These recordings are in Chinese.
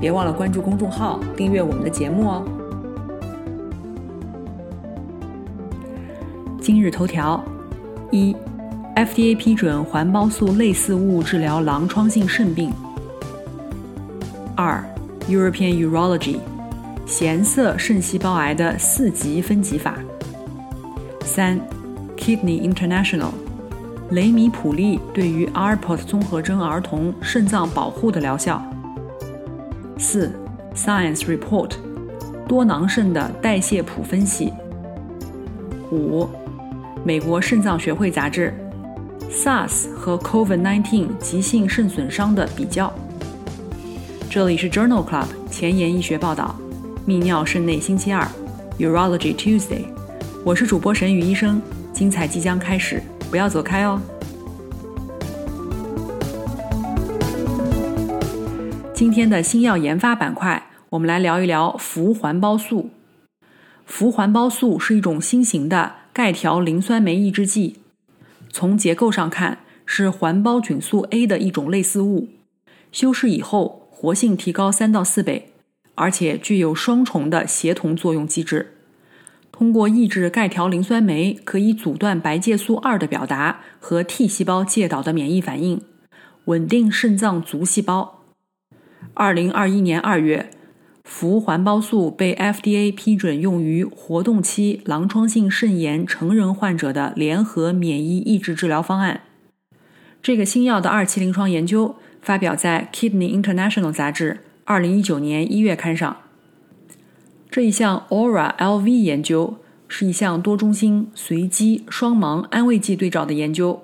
别忘了关注公众号，订阅我们的节目哦。今日头条：一，FDA 批准环孢素类似物治疗狼疮性肾病。二，European Urology，咸色肾细胞癌的四级分级法。三，Kidney International，雷米普利对于阿尔珀综合征儿童肾脏保护的疗效。四，Science Report，多囊肾的代谢谱分析。五，美国肾脏学会杂志，SARS 和 COVID-19 急性肾损伤的比较。这里是 Journal Club 前沿医学报道，泌尿肾内星期二，Urology Tuesday，我是主播神宇医生，精彩即将开始，不要走开哦。今天的新药研发板块，我们来聊一聊氟环孢素。氟环孢素是一种新型的钙条磷酸酶抑制剂，从结构上看是环孢菌素 A 的一种类似物，修饰以后活性提高三到四倍，而且具有双重的协同作用机制。通过抑制钙条磷酸酶，可以阻断白介素二的表达和 T 细胞介导的免疫反应，稳定肾脏足细胞。二零二一年二月，氟环孢素被 FDA 批准用于活动期狼疮性肾炎成人患者的联合免疫抑制治疗方案。这个新药的二期临床研究发表在《Kidney International》杂志二零一九年一月刊上。这一项 Aura LV 研究是一项多中心随机双盲安慰剂对照的研究，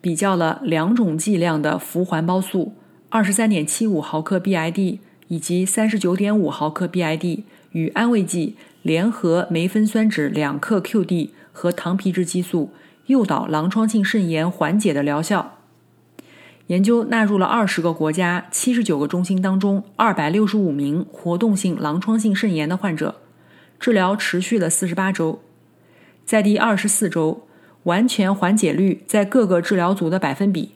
比较了两种剂量的氟环孢素。二十三点七五毫克 BID 以及三十九点五毫克 BID 与安慰剂联合酶分酸酯两克 QD 和糖皮质激素诱导狼疮性肾炎缓解的疗效。研究纳入了二十个国家七十九个中心当中二百六十五名活动性狼疮性肾炎的患者，治疗持续了四十八周，在第二十四周，完全缓解率在各个治疗组的百分比。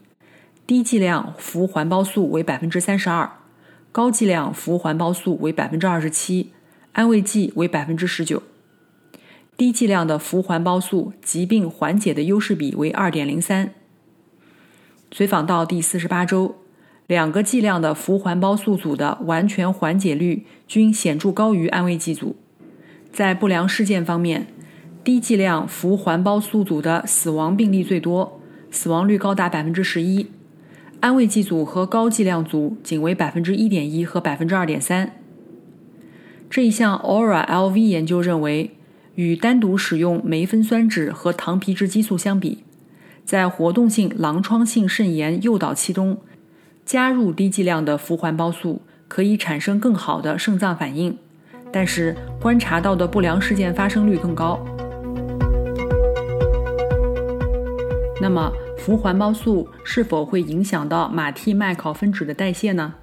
低剂量氟环孢素为百分之三十二，高剂量氟环孢素为百分之二十七，安慰剂为百分之十九。低剂量的氟环孢素疾病缓解的优势比为二点零三。随访到第四十八周，两个剂量的氟环孢素组的完全缓解率均显著高于安慰剂组。在不良事件方面，低剂量氟环孢素组的死亡病例最多，死亡率高达百分之十一。安慰剂组和高剂量组仅为百分之一点一和百分之二点三。这一项 Aura LV 研究认为，与单独使用酶分酸酯和糖皮质激素相比，在活动性狼疮性肾炎诱导期中，加入低剂量的氟环孢素可以产生更好的肾脏反应，但是观察到的不良事件发生率更高。那么？氟环孢素是否会影响到马替麦考芬酯的代谢呢？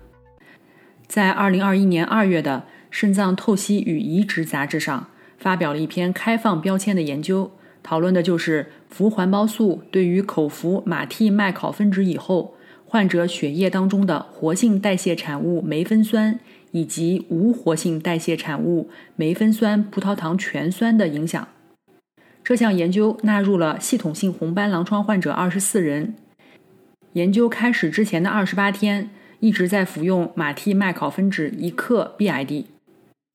在二零二一年二月的《肾脏透析与移植》杂志上发表了一篇开放标签的研究，讨论的就是氟环孢素对于口服马替麦考芬酯以后患者血液当中的活性代谢产物酶分酸以及无活性代谢产物酶分酸葡萄糖醛酸的影响。这项研究纳入了系统性红斑狼疮患者二十四人。研究开始之前的二十八天，一直在服用马替麦考芬酯一克 BID。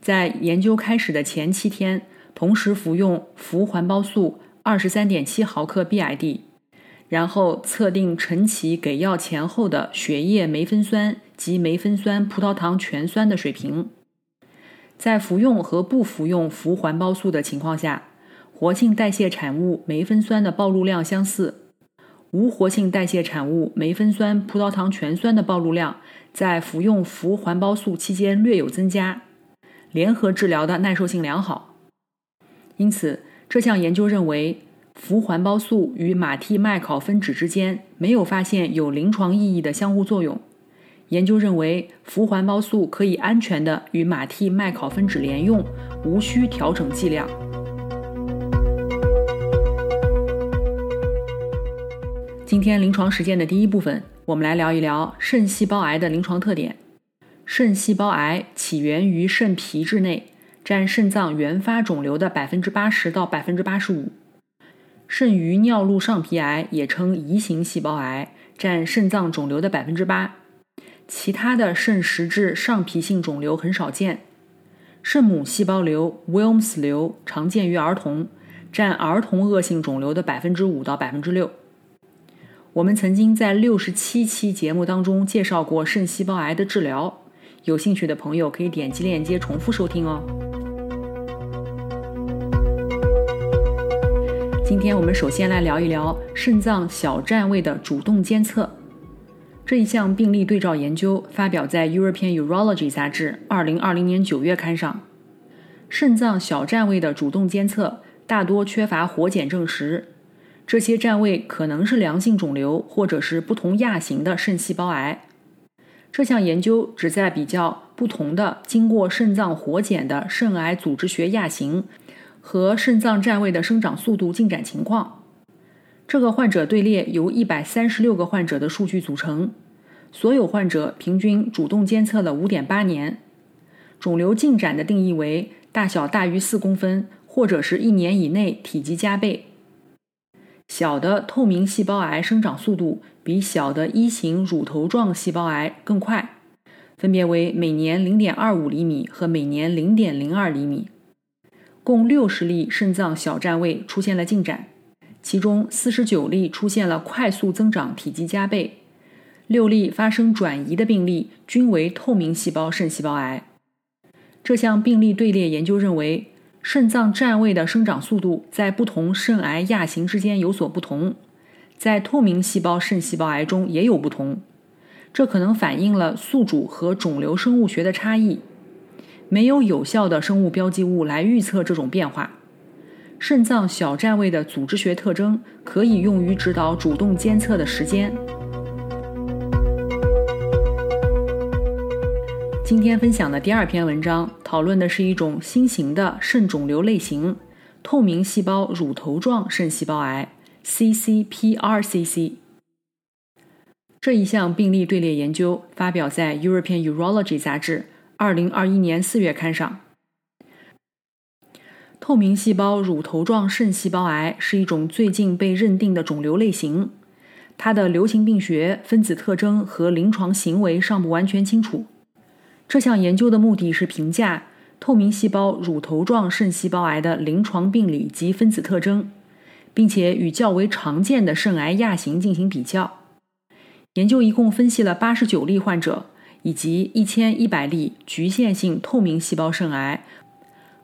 在研究开始的前七天，同时服用氟环孢素二十三点七毫克 BID，然后测定晨起给药前后的血液酶分酸及酶分酸葡萄糖醛酸的水平。在服用和不服用氟环孢素的情况下。活性代谢产物酶分酸的暴露量相似，无活性代谢产物酶分酸葡萄糖醛酸的暴露量在服用氟环孢素期间略有增加。联合治疗的耐受性良好。因此，这项研究认为，氟环孢素与马替麦考芬酯之间没有发现有临床意义的相互作用。研究认为，氟环孢素可以安全的与马替麦考芬酯联用，无需调整剂量。今天临床实践的第一部分，我们来聊一聊肾细胞癌的临床特点。肾细胞癌起源于肾皮质内，占肾脏原发肿瘤的百分之八十到百分之八十五。肾盂尿路上皮癌也称移行细胞癌，占肾脏肿瘤的百分之八。其他的肾实质上皮性肿瘤很少见，肾母细胞瘤 （Wilms 瘤）常见于儿童，占儿童恶性肿瘤的百分之五到百分之六。我们曾经在六十七期节目当中介绍过肾细胞癌的治疗，有兴趣的朋友可以点击链接重复收听哦。今天我们首先来聊一聊肾脏小占位的主动监测。这一项病例对照研究发表在《European Urology》杂志2020年9月刊上。肾脏小占位的主动监测大多缺乏活检证实，这些占位可能是良性肿瘤或者是不同亚型的肾细胞癌。这项研究旨在比较不同的经过肾脏活检的肾癌组织学亚型和肾脏占位的生长速度进展情况。这个患者队列由一百三十六个患者的数据组成，所有患者平均主动监测了五点八年，肿瘤进展的定义为大小大于四公分，或者是一年以内体积加倍。小的透明细胞癌生长速度比小的一型乳头状细胞癌更快，分别为每年零点二五厘米和每年零点零二厘米，共六十例肾脏小占位出现了进展。其中四十九例出现了快速增长，体积加倍；六例发生转移的病例均为透明细胞肾细胞癌。这项病例队列研究认为，肾脏占位的生长速度在不同肾癌亚型之间有所不同，在透明细胞肾细胞癌中也有不同。这可能反映了宿主和肿瘤生物学的差异。没有有效的生物标记物来预测这种变化。肾脏小占位的组织学特征可以用于指导主动监测的时间。今天分享的第二篇文章讨论的是一种新型的肾肿瘤类型——透明细胞乳头状肾细胞癌 （CCPRCC）。这一项病例队列研究发表在《European Urology》杂志2021年4月刊上。透明细胞乳头状肾细胞癌是一种最近被认定的肿瘤类型，它的流行病学、分子特征和临床行为尚不完全清楚。这项研究的目的是评价透明细胞乳头状肾细胞癌的临床病理及分子特征，并且与较为常见的肾癌亚型进行比较。研究一共分析了八十九例患者以及一千一百例局限性透明细胞肾癌。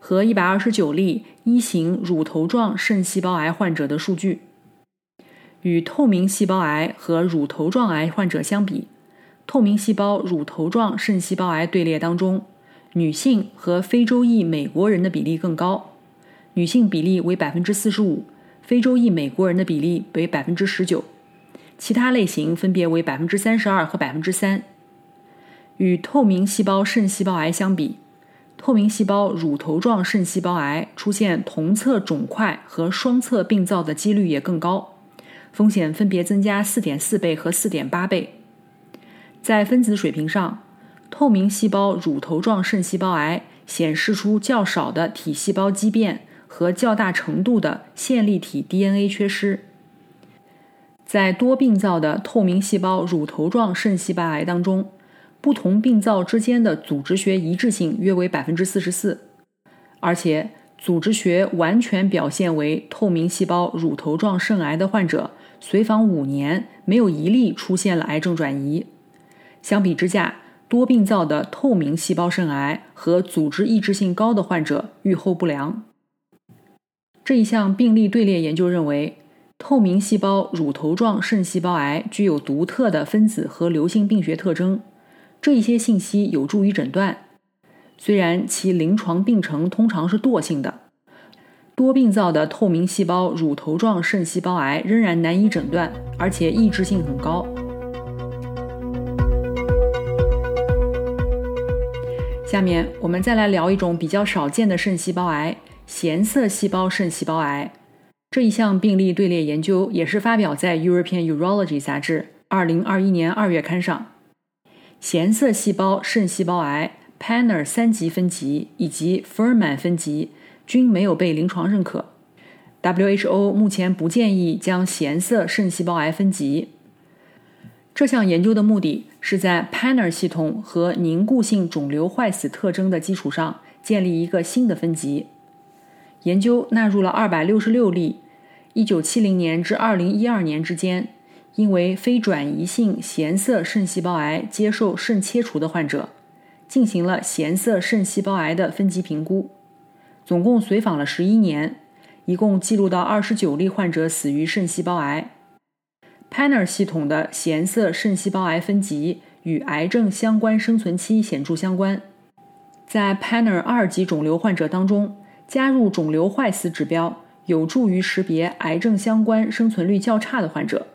和一百二十九例一型乳头状肾细胞癌患者的数据，与透明细胞癌和乳头状癌患者相比，透明细胞乳头状肾细胞癌队列当中，女性和非洲裔美国人的比例更高，女性比例为百分之四十五，非洲裔美国人的比例为百分之十九，其他类型分别为百分之三十二和百分之三。与透明细胞肾细胞癌相比。透明细胞乳头状肾细胞癌出现同侧肿块和双侧病灶的几率也更高，风险分别增加4.4倍和4.8倍。在分子水平上，透明细胞乳头状肾细胞癌显示出较少的体细胞畸变和较大程度的线粒体 DNA 缺失。在多病灶的透明细胞乳头状肾细胞癌当中。不同病灶之间的组织学一致性约为百分之四十四，而且组织学完全表现为透明细胞乳头状肾癌的患者，随访五年没有一例出现了癌症转移。相比之下，多病灶的透明细胞肾癌和组织抑制性高的患者预后不良。这一项病例队列研究认为，透明细胞乳头状肾细胞癌具有独特的分子和流行病学特征。这一些信息有助于诊断，虽然其临床病程通常是惰性的，多病灶的透明细胞乳头状肾细胞癌仍然难以诊断，而且抑制性很高。下面我们再来聊一种比较少见的肾细胞癌——咸色细胞肾细胞癌。这一项病例队列研究也是发表在《European Urology》杂志2021年2月刊上。咸色细胞肾细胞癌 Panner 三级分级以及 Furman 分级均没有被临床认可。WHO 目前不建议将咸色肾细胞癌分级。这项研究的目的是在 Panner 系统和凝固性肿瘤坏死特征的基础上建立一个新的分级。研究纳入了266例1970年至2012年之间因为非转移性咸色肾细胞癌接受肾切除的患者，进行了咸色肾细胞癌的分级评估。总共随访了11年，一共记录到29例患者死于肾细胞癌。Panner 系统的咸色肾细胞癌分级与癌症相关生存期显著相关。在 Panner 二级肿瘤患者当中，加入肿瘤坏死指标有助于识别癌症相关生存率较差的患者。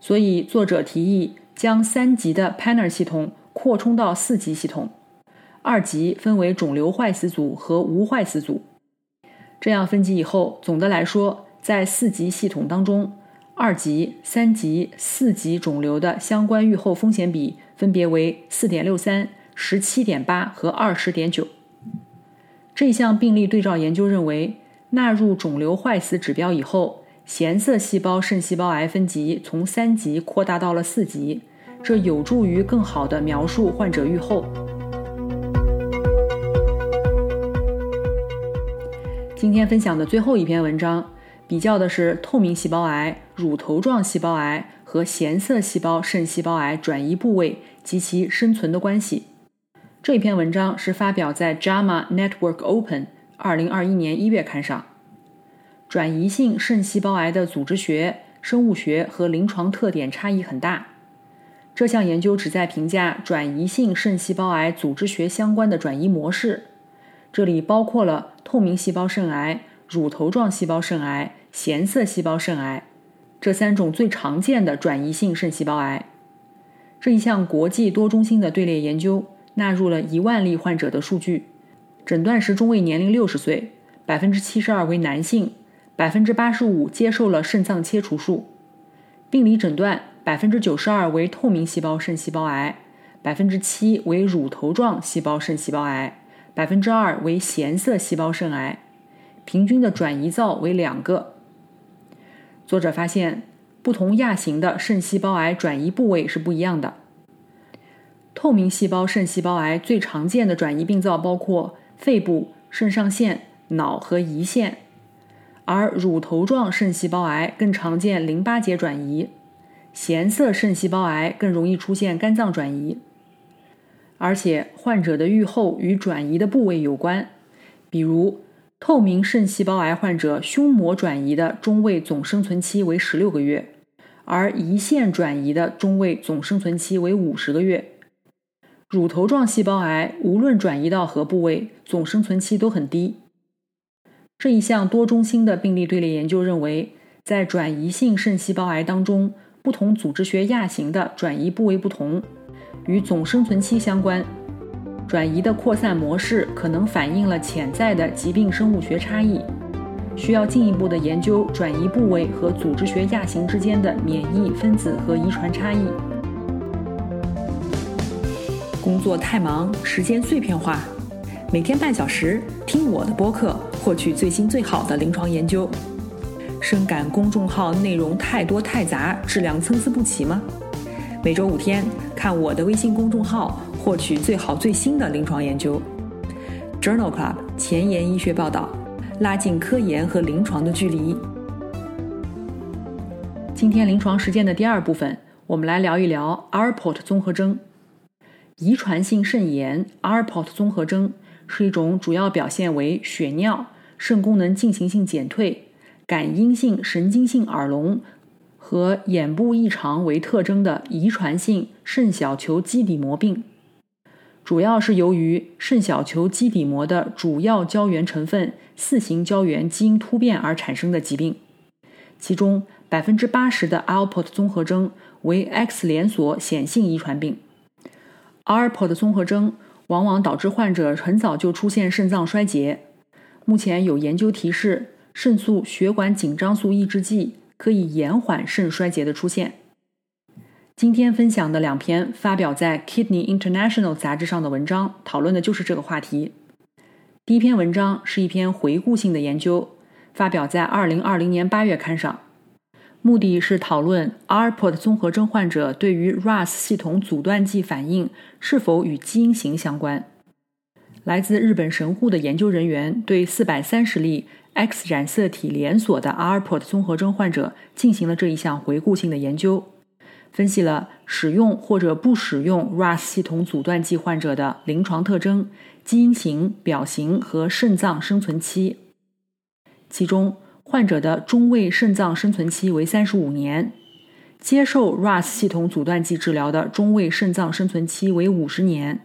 所以，作者提议将三级的 Panner 系统扩充到四级系统，二级分为肿瘤坏死组和无坏死组。这样分级以后，总的来说，在四级系统当中。二级、三级、四级肿瘤的相关预后风险比分别为四点六三、十七点八和二十点九。这项病例对照研究认为，纳入肿瘤坏死指标以后，显色细胞肾细胞癌分级从三级扩大到了四级，这有助于更好地描述患者预后。今天分享的最后一篇文章。比较的是透明细胞癌、乳头状细胞癌和咸色细胞肾细胞癌转移部位及其生存的关系。这篇文章是发表在《JAMA Network Open》二零二一年一月刊上。转移性肾细胞癌的组织学、生物学和临床特点差异很大。这项研究旨在评价转移性肾细胞癌组织学相关的转移模式，这里包括了透明细胞肾癌、乳头状细胞肾癌。咸色细胞肾癌，这三种最常见的转移性肾细胞癌。这一项国际多中心的队列研究纳入了一万例患者的数据，诊断时中位年龄六十岁，百分之七十二为男性，百分之八十五接受了肾脏切除术。病理诊断百分之九十二为透明细胞肾细胞癌，百分之七为乳头状细胞肾细胞癌，百分之二为咸色细胞肾癌，平均的转移灶为两个。作者发现，不同亚型的肾细胞癌转移部位是不一样的。透明细胞肾细胞癌最常见的转移病灶包括肺部、肾上腺、脑和胰腺，而乳头状肾细胞癌更常见淋巴结转移，咸色肾细胞癌更容易出现肝脏转移，而且患者的预后与转移的部位有关，比如。透明肾细胞癌患者胸膜转移的中位总生存期为十六个月，而胰腺转移的中位总生存期为五十个月。乳头状细胞癌无论转移到何部位，总生存期都很低。这一项多中心的病例队列研究认为，在转移性肾细胞癌当中，不同组织学亚型的转移部位不同，与总生存期相关。转移的扩散模式可能反映了潜在的疾病生物学差异，需要进一步的研究转移部位和组织学亚型之间的免疫分子和遗传差异。工作太忙，时间碎片化，每天半小时听我的播客，获取最新最好的临床研究。深感公众号内容太多太杂，质量参差不齐吗？每周五天看我的微信公众号。获取最好最新的临床研究，Journal Club 前沿医学报道，拉近科研和临床的距离。今天临床实践的第二部分，我们来聊一聊 ARPOT 综合征。遗传性肾炎 ARPOT 综合征是一种主要表现为血尿、肾功能进行性减退、感应性神经性耳聋和眼部异常为特征的遗传性肾小球基底膜病。主要是由于肾小球基底膜的主要胶原成分四型胶原基因突变而产生的疾病。其中百分之八十的 Alport 综合征为 X 连锁显性遗传病。Alport 综合征往往导致患者很早就出现肾脏衰竭。目前有研究提示，肾素血管紧张素抑制剂可以延缓肾衰竭的出现。今天分享的两篇发表在《Kidney International》杂志上的文章，讨论的就是这个话题。第一篇文章是一篇回顾性的研究，发表在2020年8月刊上，目的是讨论 Alport 综合征患者对于 RAS 系统阻断剂反应是否与基因型相关。来自日本神户的研究人员对430例 X 染色体连锁的 Alport 综合征患者进行了这一项回顾性的研究。分析了使用或者不使用 RAS 系统阻断剂患者的临床特征、基因型、表型和肾脏生存期。其中，患者的中位肾脏生存期为三十五年，接受 RAS 系统阻断剂治疗的中位肾脏生存期为五十年；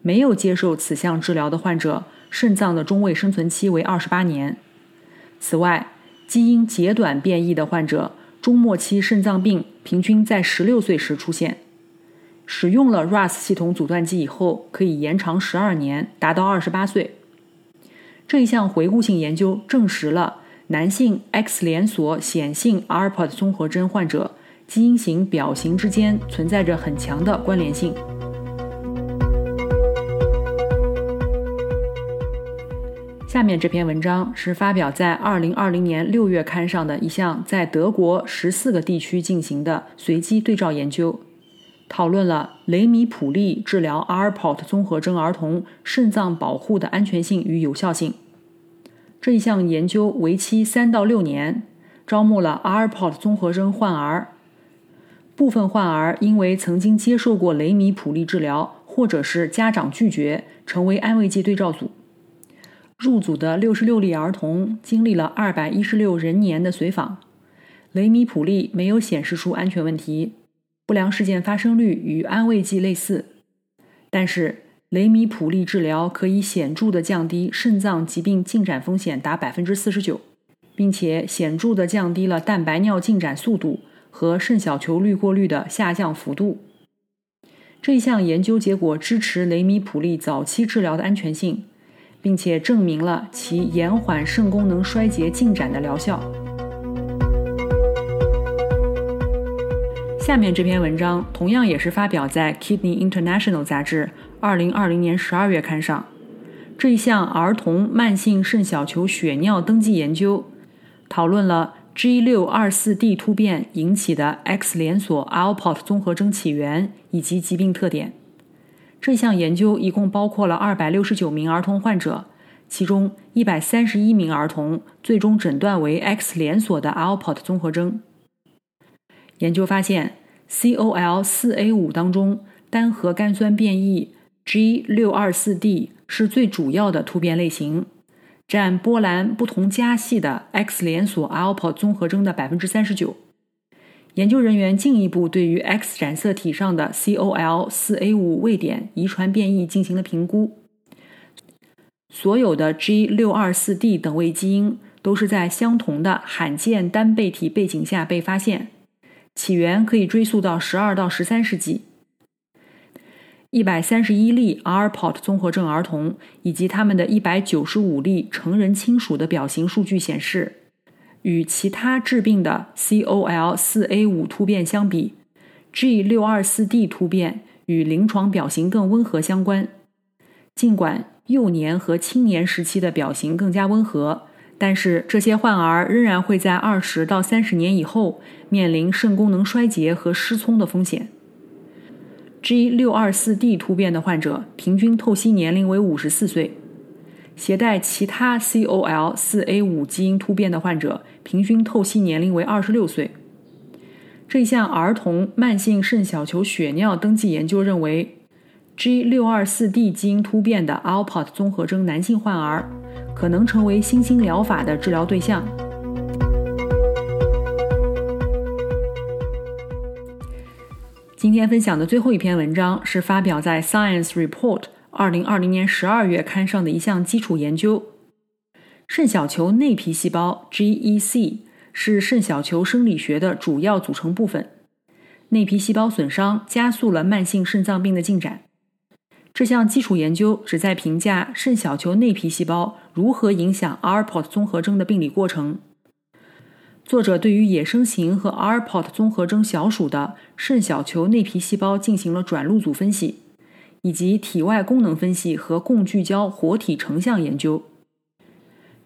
没有接受此项治疗的患者，肾脏的中位生存期为二十八年。此外，基因截短变异的患者。中末期肾脏病平均在十六岁时出现，使用了 RAS 系统阻断剂以后，可以延长十二年，达到二十八岁。这一项回顾性研究证实了男性 X 连锁显性 ARPA 综合征患者基因型表型之间存在着很强的关联性。下面这篇文章是发表在2020年6月刊上的一项在德国十四个地区进行的随机对照研究，讨论了雷米普利治疗 Alport 综合征儿童肾脏保护的安全性与有效性。这一项研究为期三到六年，招募了 Alport 综合征患儿，部分患儿因为曾经接受过雷米普利治疗，或者是家长拒绝，成为安慰剂对照组。入组的六十六例儿童经历了二百一十六人年的随访，雷米普利没有显示出安全问题，不良事件发生率与安慰剂类似，但是雷米普利治疗可以显著的降低肾脏疾病进展风险达百分之四十九，并且显著的降低了蛋白尿进展速度和肾小球滤过率的下降幅度。这一项研究结果支持雷米普利早期治疗的安全性。并且证明了其延缓肾功能衰竭进展的疗效。下面这篇文章同样也是发表在《Kidney International》杂志2020年12月刊上。这一项儿童慢性肾小球血尿登记研究，讨论了 G624D 突变引起的 X 连锁 Alport 综合征起源以及疾病特点。这项研究一共包括了二百六十九名儿童患者，其中一百三十一名儿童最终诊断为 X 连锁的 Alport 综合征。研究发现，COL4A5 当中单核苷酸变异 G624D 是最主要的突变类型，占波兰不同家系的 X 连锁 Alport 综合征的百分之三十九。研究人员进一步对于 X 染色体上的 COL4A5 位点遗传变异进行了评估。所有的 G624D 等位基因都是在相同的罕见单倍体背景下被发现，起源可以追溯到12到13世纪。131例 Alport 综合症儿童以及他们的一百九十五例成人亲属的表型数据显示。与其他致病的 COL4A5 突变相比，G624D 突变与临床表型更温和相关。尽管幼年和青年时期的表型更加温和，但是这些患儿仍然会在二十到三十年以后面临肾功能衰竭和失聪的风险。G624D 突变的患者平均透析年龄为五十四岁。携带其他 COL4A5 基因突变的患者，平均透析年龄为二十六岁。这项儿童慢性肾小球血尿登记研究认为，G624D 基因突变的 Alport 综合征男性患儿可能成为新兴疗法的治疗对象。今天分享的最后一篇文章是发表在《Science Report》二零二零年十二月刊上的一项基础研究。肾小球内皮细胞 （GEC） 是肾小球生理学的主要组成部分。内皮细胞损伤加速了慢性肾脏病的进展。这项基础研究旨在评价肾小球内皮细胞如何影响 ARPOT 综合征的病理过程。作者对于野生型和 ARPOT 综合征小鼠的肾小球内皮细胞进行了转录组分析，以及体外功能分析和共聚焦活体成像研究，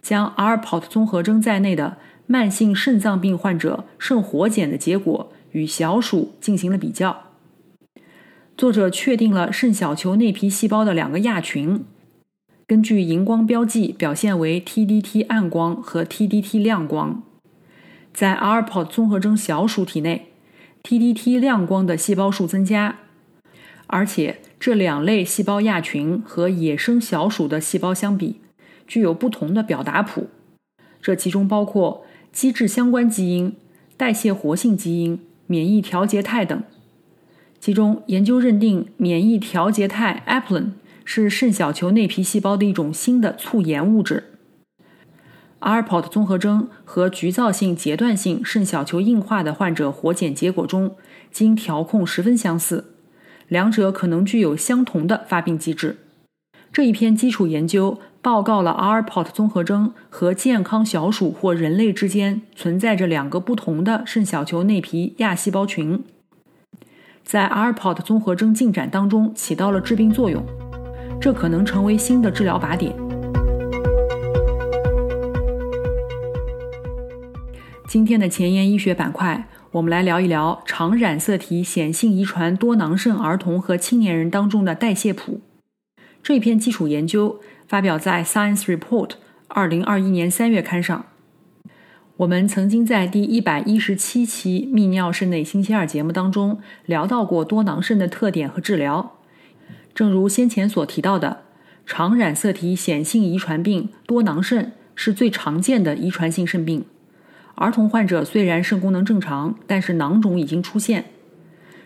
将 ARPOT 综合征在内的慢性肾脏病患者肾活检的结果与小鼠进行了比较。作者确定了肾小球内皮细胞的两个亚群，根据荧光标记表现为 TDT 暗光和 TDT 亮光。在 ARPOT 综合征小鼠体内，TDT 亮光的细胞数增加，而且这两类细胞亚群和野生小鼠的细胞相比，具有不同的表达谱。这其中包括机制相关基因、代谢活性基因、免疫调节肽等。其中，研究认定免疫调节肽 apelin 是肾小球内皮细胞的一种新的促炎物质。ARPOT 综合征和局灶性阶段性肾小球硬化的患者活检结果中，经调控十分相似，两者可能具有相同的发病机制。这一篇基础研究报告了 ARPOT 综合征和健康小鼠或人类之间存在着两个不同的肾小球内皮亚细胞群，在 ARPOT 综合征进展当中起到了致病作用，这可能成为新的治疗靶点。今天的前沿医学板块，我们来聊一聊常染色体显性遗传多囊肾儿童和青年人当中的代谢谱。这篇基础研究发表在《Science Report》二零二一年三月刊上。我们曾经在第一百一十七期泌尿肾内星期二节目当中聊到过多囊肾的特点和治疗。正如先前所提到的，常染色体显性遗传病多囊肾是最常见的遗传性肾病。儿童患者虽然肾功能正常，但是囊肿已经出现。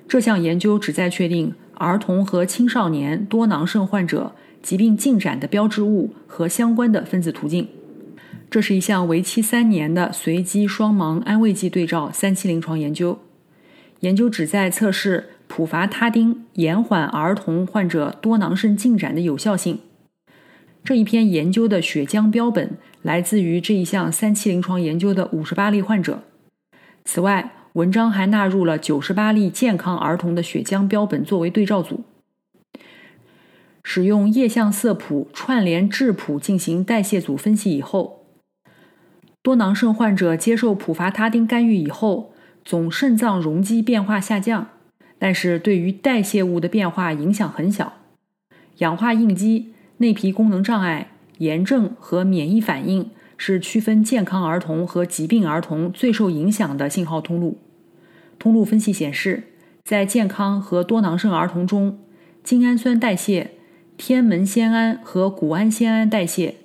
这项研究旨在确定儿童和青少年多囊肾患者疾病进展的标志物和相关的分子途径。这是一项为期三年的随机双盲安慰剂对照三期临床研究。研究旨在测试普伐他汀延缓儿童患者多囊肾进展的有效性。这一篇研究的血浆标本来自于这一项三期临床研究的五十八例患者。此外，文章还纳入了九十八例健康儿童的血浆标本作为对照组。使用液相色谱串联质谱进行代谢组分析以后，多囊肾患者接受普伐他汀干预以后，总肾脏容积变化下降，但是对于代谢物的变化影响很小。氧化应激。内皮功能障碍、炎症和免疫反应是区分健康儿童和疾病儿童最受影响的信号通路。通路分析显示，在健康和多囊肾儿童中，精氨酸代谢、天门酰胺和谷氨酰胺代谢、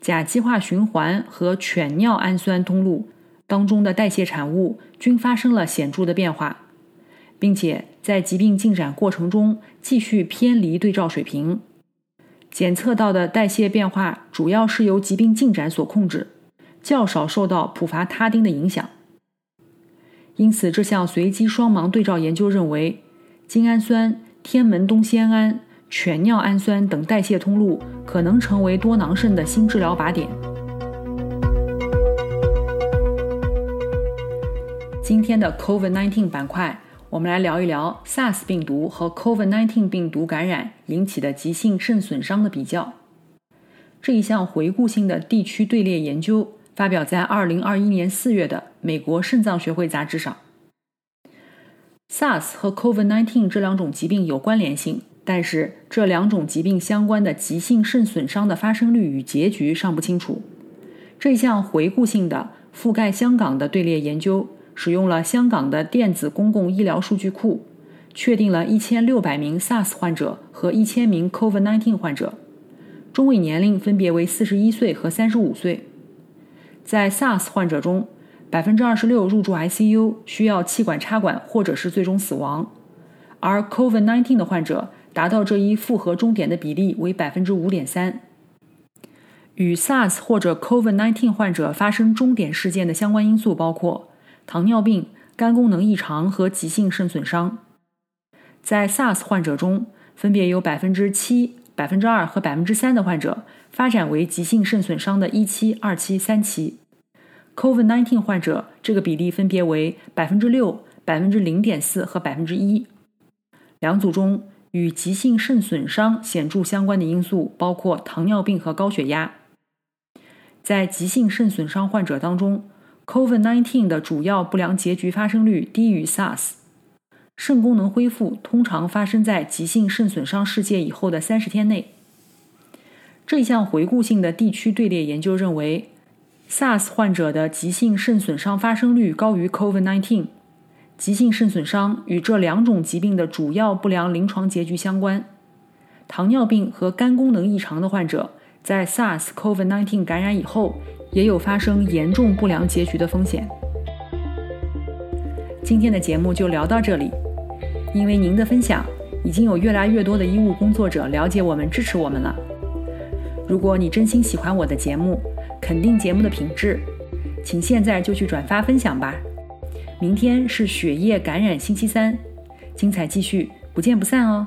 甲基化循环和犬尿氨酸通路当中的代谢产物均发生了显著的变化，并且在疾病进展过程中继续偏离对照水平。检测到的代谢变化主要是由疾病进展所控制，较少受到普伐他汀的影响。因此，这项随机双盲对照研究认为，精氨酸、天门冬酰胺、犬尿氨酸等代谢通路可能成为多囊肾的新治疗靶点。今天的 COVID-19 板块。我们来聊一聊 SARS 病毒和 COVID-19 病毒感染引起的急性肾损伤的比较。这一项回顾性的地区队列研究发表在2021年4月的《美国肾脏学会杂志》上。SARS 和 COVID-19 这两种疾病有关联性，但是这两种疾病相关的急性肾损伤的发生率与结局尚不清楚。这项回顾性的覆盖香港的队列研究。使用了香港的电子公共医疗数据库，确定了一千六百名 SARS 患者和一千名 COVID-19 患者，中位年龄分别为四十一岁和三十五岁。在 SARS 患者中，百分之二十六入住 ICU，需要气管插管或者是最终死亡；而 COVID-19 的患者达到这一复合终点的比例为百分之五点三。与 SARS 或者 COVID-19 患者发生终点事件的相关因素包括糖尿病、肝功能异常和急性肾损伤。在 SARS 患者中，分别有百分之七、百分之二和百分之三的患者发展为急性肾损伤的一期、二期、三期。COVID-19 患者这个比例分别为百分之六、百分之零点四和百分之一。两组中与急性肾损伤显著相关的因素包括糖尿病和高血压。在急性肾损伤患者当中，COVID-19 的主要不良结局发生率低于 SARS。肾功能恢复通常发生在急性肾损伤事件以后的三十天内。这项回顾性的地区队列研究认为，SARS 患者的急性肾损伤发生率高于 COVID-19。急性肾损伤与这两种疾病的主要不良临床结局相关。糖尿病和肝功能异常的患者在 SARS、COVID-19 感染以后，也有发生严重不良结局的风险。今天的节目就聊到这里。因为您的分享，已经有越来越多的医务工作者了解我们、支持我们了。如果你真心喜欢我的节目，肯定节目的品质，请现在就去转发分享吧。明天是血液感染星期三，精彩继续，不见不散哦。